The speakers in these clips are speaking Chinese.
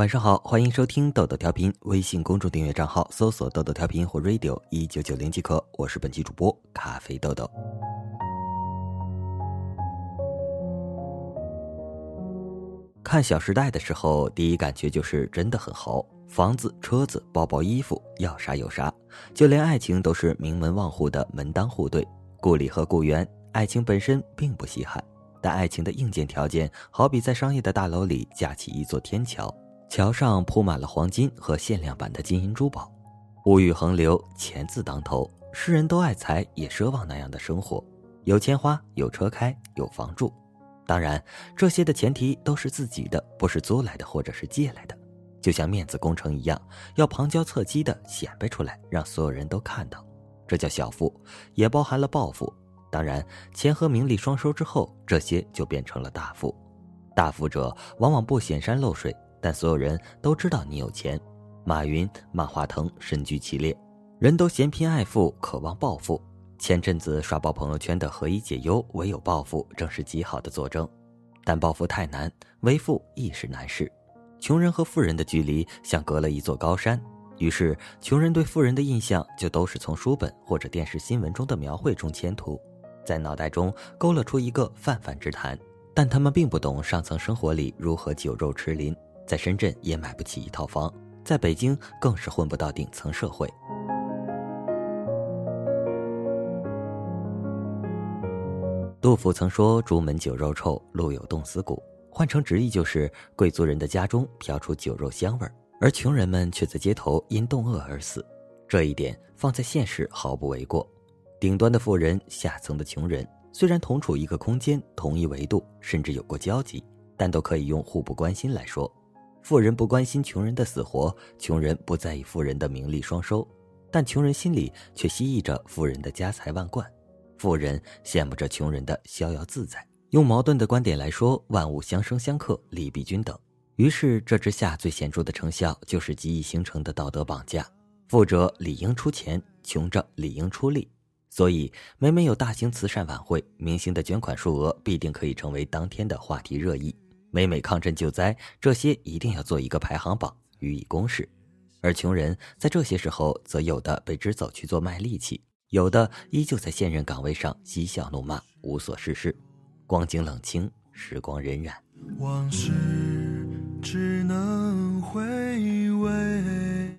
晚上好，欢迎收听豆豆调频。微信公众订阅账号搜索“豆豆调频”或 “radio 一九九零”即可。我是本期主播咖啡豆豆。看《小时代》的时候，第一感觉就是真的很豪，房子、车子、包包、衣服，要啥有啥，就连爱情都是名门望户的门当户对，故里和故园。爱情本身并不稀罕，但爱情的硬件条件好比在商业的大楼里架起一座天桥。桥上铺满了黄金和限量版的金银珠宝，物欲横流，钱字当头，世人都爱财也奢望那样的生活，有钱花，有车开，有房住。当然，这些的前提都是自己的，不是租来的或者是借来的。就像面子工程一样，要旁敲侧击的显摆出来，让所有人都看到，这叫小富，也包含了暴富。当然，钱和名利双收之后，这些就变成了大富。大富者往往不显山露水。但所有人都知道你有钱，马云、马化腾身居其列，人都嫌贫爱富，渴望暴富。前阵子刷爆朋友圈的“何以解忧，唯有暴富”正是极好的佐证。但暴富太难，为富亦是难事。穷人和富人的距离像隔了一座高山，于是穷人对富人的印象就都是从书本或者电视新闻中的描绘中迁徒，在脑袋中勾勒出一个泛泛之谈。但他们并不懂上层生活里如何酒肉驰临。在深圳也买不起一套房，在北京更是混不到顶层社会。杜甫曾说：“朱门酒肉臭，路有冻死骨。”换成直译就是贵族人的家中飘出酒肉香味儿，而穷人们却在街头因冻饿而死。这一点放在现实毫不为过。顶端的富人，下层的穷人，虽然同处一个空间、同一维度，甚至有过交集，但都可以用互不关心来说。富人不关心穷人的死活，穷人不在意富人的名利双收，但穷人心里却希冀着富人的家财万贯，富人羡慕着穷人的逍遥自在。用矛盾的观点来说，万物相生相克，利弊均等。于是这之下最显著的成效就是极易形成的道德绑架：富者理应出钱，穷者理应出力。所以每每有大型慈善晚会，明星的捐款数额必定可以成为当天的话题热议。每每抗震救灾，这些一定要做一个排行榜予以公示，而穷人在这些时候，则有的被支走去做卖力气，有的依旧在现任岗位上嬉笑怒骂，无所事事。光景冷清，时光荏苒。往事只能回味。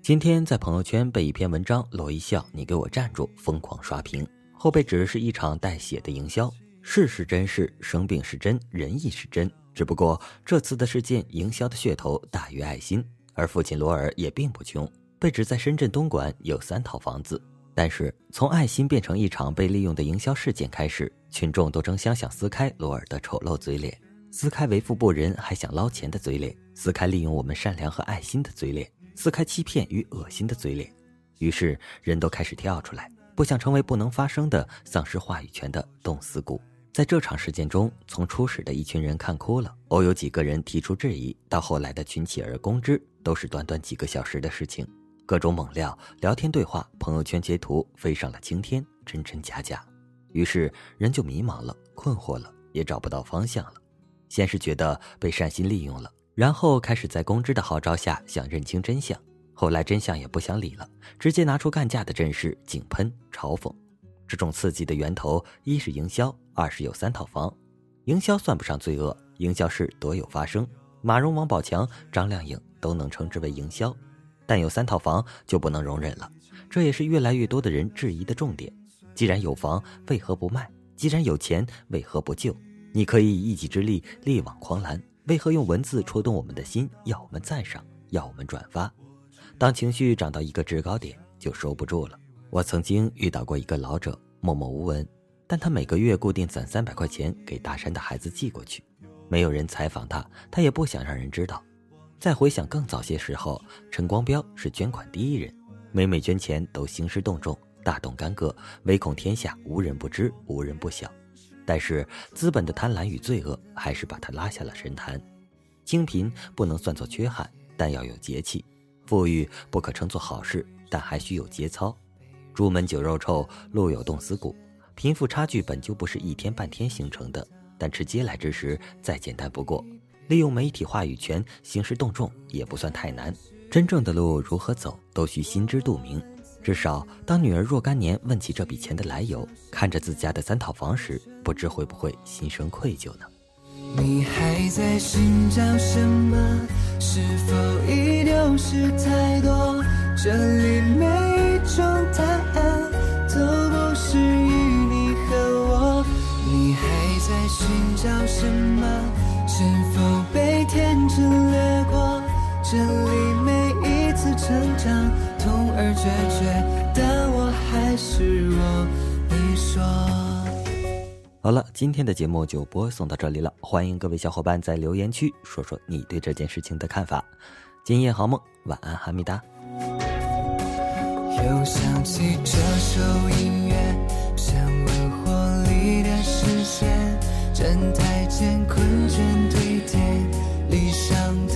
今天在朋友圈被一篇文章“罗一笑，你给我站住”疯狂刷屏，后背指是一场带血的营销，事是真事，生病是真，仁义是真。只不过这次的事件营销的噱头大于爱心，而父亲罗尔也并不穷，被指在深圳东莞有三套房子。但是从爱心变成一场被利用的营销事件开始，群众都争相想撕开罗尔的丑陋嘴脸，撕开为富不仁还想捞钱的嘴脸，撕开利用我们善良和爱心的嘴脸，撕开欺骗与恶心的嘴脸。于是人都开始跳出来，不想成为不能发声的、丧失话语权的冻死骨。在这场事件中，从初始的一群人看哭了，偶有几个人提出质疑，到后来的群起而攻之，都是短短几个小时的事情。各种猛料、聊天对话、朋友圈截图飞上了青天，真真假假。于是人就迷茫了、困惑了，也找不到方向了。先是觉得被善心利用了，然后开始在公知的号召下想认清真相，后来真相也不想理了，直接拿出干架的阵势，井喷嘲讽。这种刺激的源头，一是营销，二是有三套房。营销算不上罪恶，营销是多有发生，马蓉、王宝强、张靓颖都能称之为营销。但有三套房就不能容忍了，这也是越来越多的人质疑的重点。既然有房，为何不卖？既然有钱，为何不救？你可以以一己之力力挽狂澜，为何用文字戳动我们的心，要我们赞赏，要我们转发？当情绪涨到一个制高点，就收不住了。我曾经遇到过一个老者，默默无闻，但他每个月固定攒三百块钱给大山的孩子寄过去。没有人采访他，他也不想让人知道。再回想更早些时候，陈光标是捐款第一人，每每捐钱都兴师动众，大动干戈，唯恐天下无人不知，无人不晓。但是资本的贪婪与罪恶还是把他拉下了神坛。清贫不能算作缺憾，但要有节气；富裕不可称作好事，但还需有节操。朱门酒肉臭，路有冻死骨。贫富差距本就不是一天半天形成的，但吃嗟来之食再简单不过。利用媒体话语权兴师动众也不算太难。真正的路如何走，都需心知肚明。至少，当女儿若干年问起这笔钱的来由，看着自家的三套房时，不知会不会心生愧疚呢？你还在寻找什么？是否已丢失太多？这里每一种答案都不适于你和我。你还在寻找什么？是否被天真掠过？这里每一次成长，痛而决绝，但我还是我。你说。好了，今天的节目就播送到这里了。欢迎各位小伙伴在留言区说说你对这件事情的看法。今夜好梦，晚安，哈密达。又想起这首音乐，像温火里的视线，站台前困倦堆叠理想的